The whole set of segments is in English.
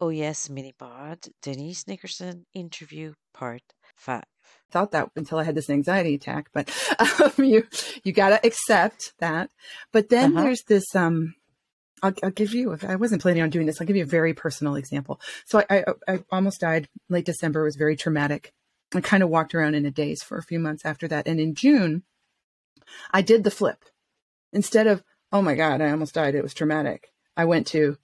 Oh Yes Minipod, Denise Nickerson interview part five. Thought that until I had this anxiety attack, but um, you you gotta accept that. But then Uh-huh. there's this. Um, I'll, I'll give you. I wasn't planning on doing this. I'll give you a very personal example. So I, I, I almost died late December. It was very traumatic. I kind of walked around in a daze for a few months after that. And in June, I did the flip. Instead of, oh my God, I almost died. It was traumatic. I went to,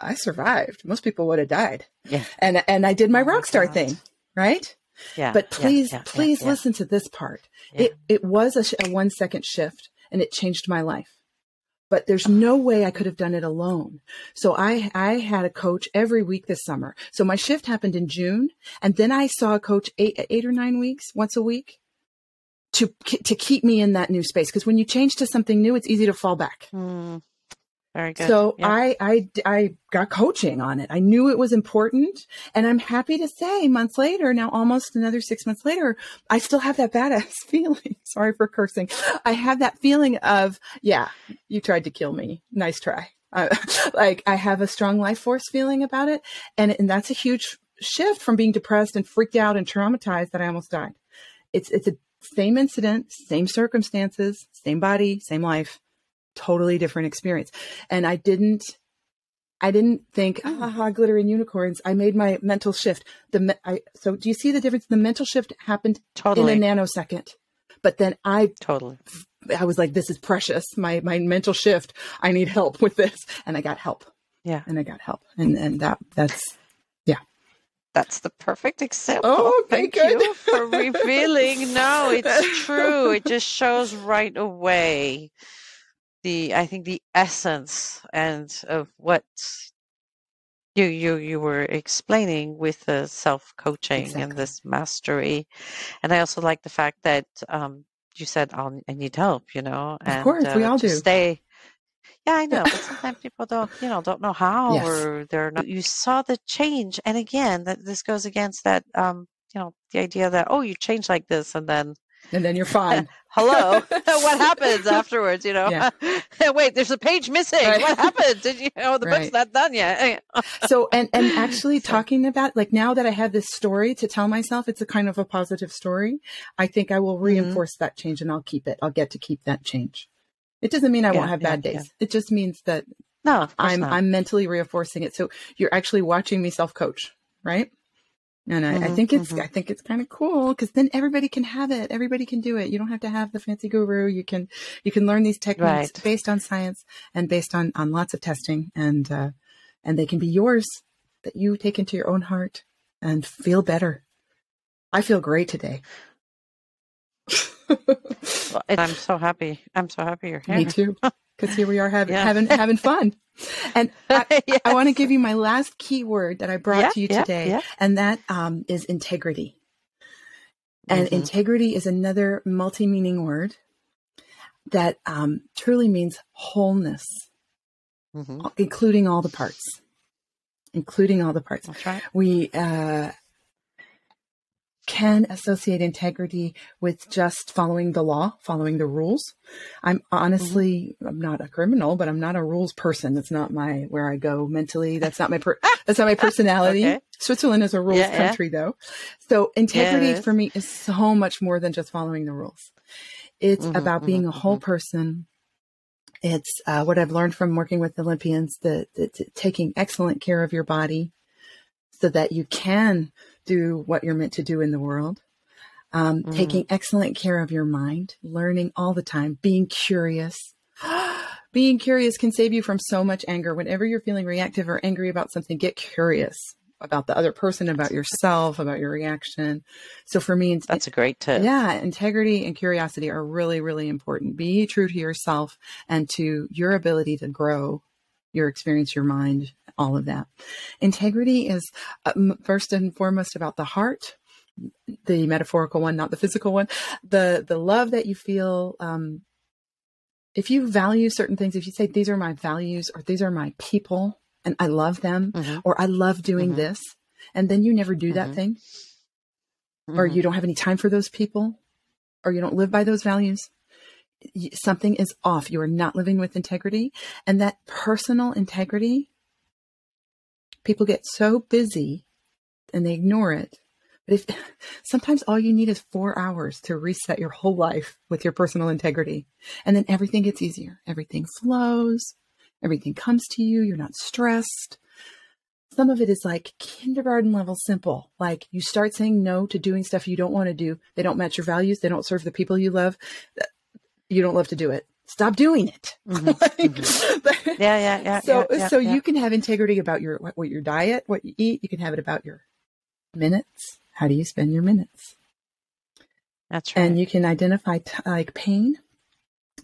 I survived. Most people would have died. Yeah. And, and I did my Oh rock star God. thing, right? Yeah. But please, yeah, yeah, please yeah, listen to this part. It, it was a, sh- a one second shift and it changed my life. But there's no way I could have done it alone. So I, I had a coach every week this summer. So my shift happened in June and then I saw a coach eight, eight or nine weeks, once a week to, to keep me in that new space. Cause when you change to something new, it's easy to fall back. Hmm. Very good. So yeah. I, I, I got coaching on it. I knew it was important. And I'm happy to say months later, now almost another six months later, I still have that badass feeling. Sorry for cursing. I have that feeling of, yeah, you tried to kill me. Nice try. Uh, like I have a strong life force feeling about it. And, and that's a huge shift from being depressed and freaked out and traumatized that I almost died. It's, it's a same incident, same circumstances, same body, same life totally different experience. And I didn't, I didn't think, ah, ha, glitter and unicorns. I made my mental shift. The, I, so do you see the difference? The mental shift happened totally. in a nanosecond, but then I, totally. I was like, this is precious. My, my mental shift. I need help with this. And I got help Yeah. and I got help. And, and that, that's, yeah. That's the perfect example. Oh, Thank good. you for revealing. No, it's true. It just shows right away the I think the essence and of what you you you were explaining with the self coaching and this mastery. And I also like the fact that um you said I'll, I need help, you know, and course, we all to do. Stay yeah, I know, but sometimes people don't, you know, don't know how, Yes. or they're not. You saw the change, and again, that this goes against that, um, you know, the idea that oh, you change like this, and then and then you're fine. hello, what happens afterwards? You know, Yeah. wait, there's a page missing. Right. What happened? Did you? know the book's not done yet. so and and actually So- talking about like now that I have this story to tell myself it's a kind of a positive story, I think I will Mm-hmm. reinforce that change and I'll keep it. I'll get to keep that change. It doesn't mean I Yeah, won't have yeah, bad days. It just means that No, I'm not. I'm mentally reinforcing it. So you're actually watching me self coach, right? And I, I Mhm, think it's mhm. I think it's kind of cool because then everybody can have it. Everybody can do it. You don't have to have the fancy guru. You can you can learn these techniques Right. based on science and based on on lots of testing, and uh, and they can be yours that you take into your own heart and feel better. I feel great today. Well, I'm so happy. I'm so happy you're here. Me too, because here we are having Yeah. having having fun. And I, I want to give you my last keyword that I brought Yeah, to you yeah, today, and that um, is integrity. And Mhm. integrity is another multi meaning word that um, truly means wholeness, Mhm. including all the parts. Including all the parts. Right. We uh, can associate integrity with just following the law, following the rules. I'm honestly, I'm not a criminal, but I'm not a rules person. That's not my where I go mentally. That's not my per- that's not my personality. Okay. Switzerland is a rules Yeah, yeah. country, though. So integrity is. for me is so much more than just following the rules. It's Mhm, about being a mhm, whole person. It's uh, what I've learned from working with Olympians that, that that taking excellent care of your body so that you can do what you're meant to do in the world. Um, Mhm. Taking excellent care of your mind, learning all the time, being curious. being curious can save you from so much anger. Whenever you're feeling reactive or angry about something, get curious about the other person, about yourself, about your reaction. So for me, That's a great tip. yeah, integrity and curiosity are really, really important. Be true to yourself and to your ability to grow your experience, your mind, all of that. Integrity is uh, first and foremost about the heart, the metaphorical one, not the physical one. The the love that you feel. Um, if you value certain things, if you say these are my values or these are my people and I love them Mhm. or I love doing Mhm. this, and then you never do that Mhm. thing, or you don't have any time for those people, or you don't live by those values, something is off. You are not living with integrity. And that personal integrity, People get so busy and they ignore it. But if sometimes all you need is four hours to reset your whole life with your personal integrity, and then everything gets easier. Everything flows, everything comes to you. You're not stressed. Some of it is like kindergarten level simple. Like you start saying no to doing stuff you don't want to do. They don't match your values. They don't serve the people you love. You don't love to do it. Stop doing it. Mm-hmm. like, mm-hmm. yeah, yeah, yeah. So, yeah, yeah, so yeah. you can have integrity about your what, what your diet, what you eat. You can have it about your minutes. How do you spend your minutes? That's right. And you can identify t- like pain.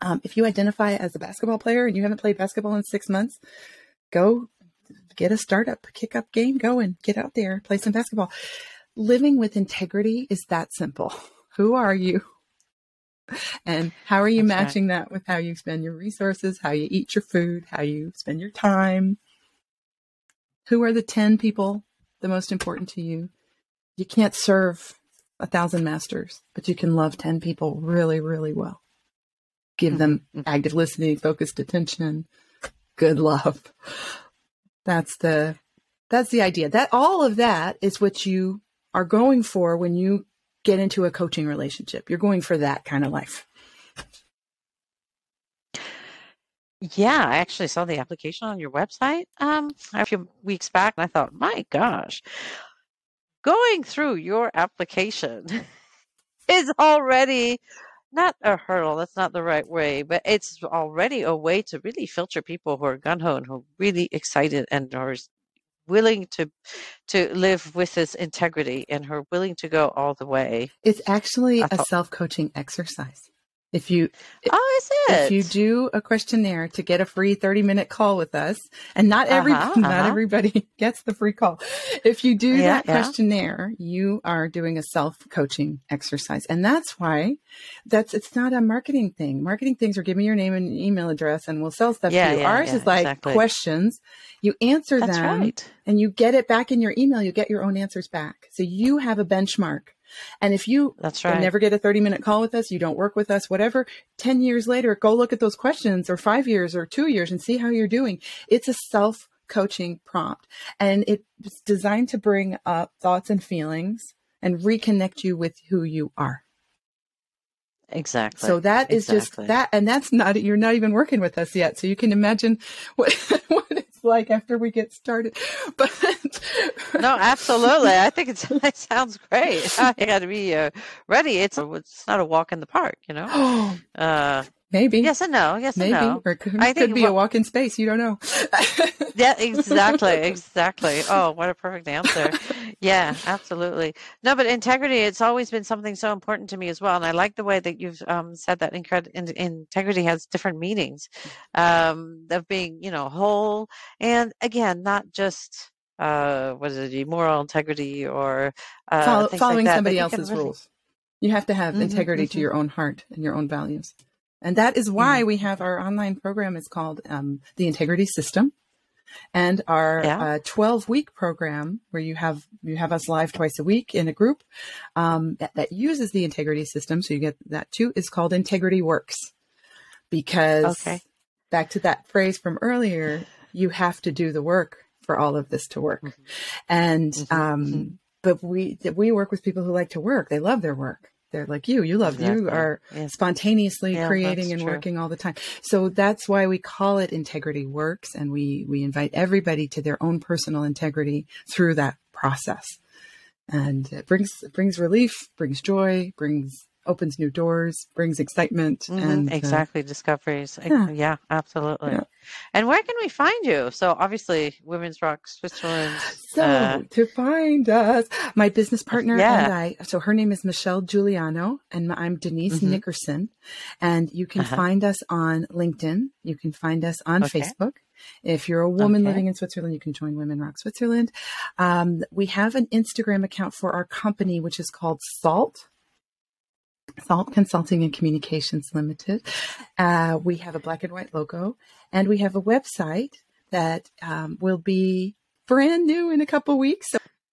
Um, if you identify as a basketball player and you haven't played basketball in six months, go get a startup, kick up game going, get out there, play some basketball. Living with integrity is that simple. Who are you? And how are you That's matching right. that with how you spend your resources, how you eat your food, how you spend your time? Who are the 10 people the most important to you? You can't serve a thousand masters, but you can love 10 people really, really well. Give mm-hmm. them mm-hmm. active listening, focused attention, good love. That's the that's the idea. That all of that is what you are going for when you get into a coaching relationship. You're going for that kind of life. Yeah, I actually saw the application on your website um, a few weeks back, and I thought, my gosh, going through your application is already not a hurdle. That's not the right way, but it's already a way to really filter people who are gun ho and who are really excited and are willing to to live with this integrity and her willing to go all the way. It's actually a self coaching exercise. If you oh, is it? If you do a questionnaire to get a free 30 minute call with us, and not every uh-huh, not uh-huh. everybody gets the free call. If you do yeah, that yeah. questionnaire, you are doing a self coaching exercise. And that's why that's it's not a marketing thing. Marketing things are give me your name and email address and we'll sell stuff yeah, to you. Ours is like exactly. questions. You answer that's them right. and you get it back in your email. You get your own answers back. So you have a benchmark and if you That's right. never get a 30 minute call with us, you don't work with us, whatever, 10 years later, go look at those questions or five years or two years and see how you're doing. It's a self coaching prompt and it's designed to bring up thoughts and feelings and reconnect you with who you are. Exactly. So that is exactly. just that, and that's not, you're not even working with us yet. So you can imagine what, what like after we get started. But no, absolutely. I think it's, it sounds great. I got to be uh, ready. It's, a, it's not a walk in the park, you know? uh, Maybe. Yes and no. Yes Maybe. and no. Or it could, I could be well, a walk in space. You don't know. yeah, exactly. Exactly. Oh, what a perfect answer. Yeah, absolutely. No, but integrity, it's always been something so important to me as well. And I like the way that you've um, said that incred- in- integrity has different meanings um, of being, you know, whole. And again, not just, uh, what is it, moral integrity or uh, Follow, following like somebody else's really... rules. You have to have mm-hmm, integrity mm-hmm. to your own heart and your own values. And that is why mm-hmm. we have our online program is called um, the Integrity System. And our yeah. uh, 12 week program where you have, you have us live twice a week in a group um, that, that uses the integrity system. So you get that too is called Integrity Works because okay. back to that phrase from earlier, you have to do the work for all of this to work. Mm-hmm. And, mm-hmm. um, mm-hmm. but we, we work with people who like to work. They love their work they're like you you love exactly. you are spontaneously yeah, creating and true. working all the time so that's why we call it integrity works and we we invite everybody to their own personal integrity through that process and it brings it brings relief brings joy brings opens new doors, brings excitement, mm-hmm. and exactly uh, discoveries. Yeah, yeah absolutely. Yeah. And where can we find you? So obviously, Women's Rock Switzerland. So uh, to find us, my business partner yeah. and I. So her name is Michelle Giuliano, and I'm Denise mm-hmm. Nickerson. And you can uh-huh. find us on LinkedIn. You can find us on okay. Facebook. If you're a woman okay. living in Switzerland, you can join Women Rock Switzerland. Um, we have an Instagram account for our company, which is called Salt Salt Consulting and Communications Limited. Uh, we have a black and white logo, and we have a website that um, will be brand new in a couple weeks.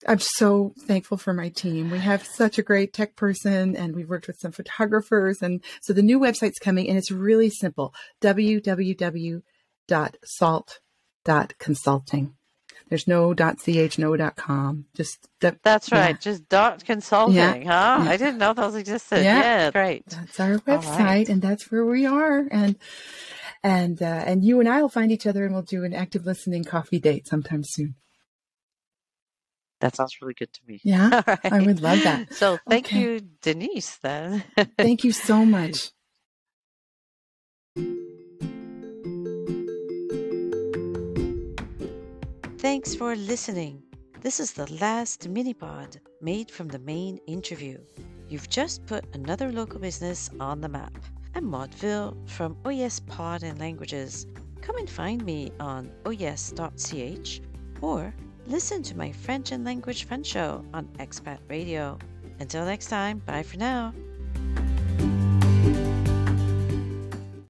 I'm so thankful for my team. We have such a great tech person, and we've worked with some photographers. And so the new website's coming, and it's really simple www.salt.consulting. There's no .ch, no .com. Just the, That's right. Yeah. Just dot consulting, yeah. huh? Yeah. I didn't know those existed. Yeah. great. That's our website right. and that's where we are. And and uh, and you and I will find each other and we'll do an active listening coffee date sometime soon. That sounds really good to me. Yeah, right. I would love that. So thank okay. you, Denise. Then thank you so much. Thanks for listening. This is the last mini pod made from the main interview. You've just put another local business on the map. I'm Maudville from OES Pod and Languages. Come and find me on oyes.ch or listen to my French and Language Fun Show on Expat Radio. Until next time, bye for now.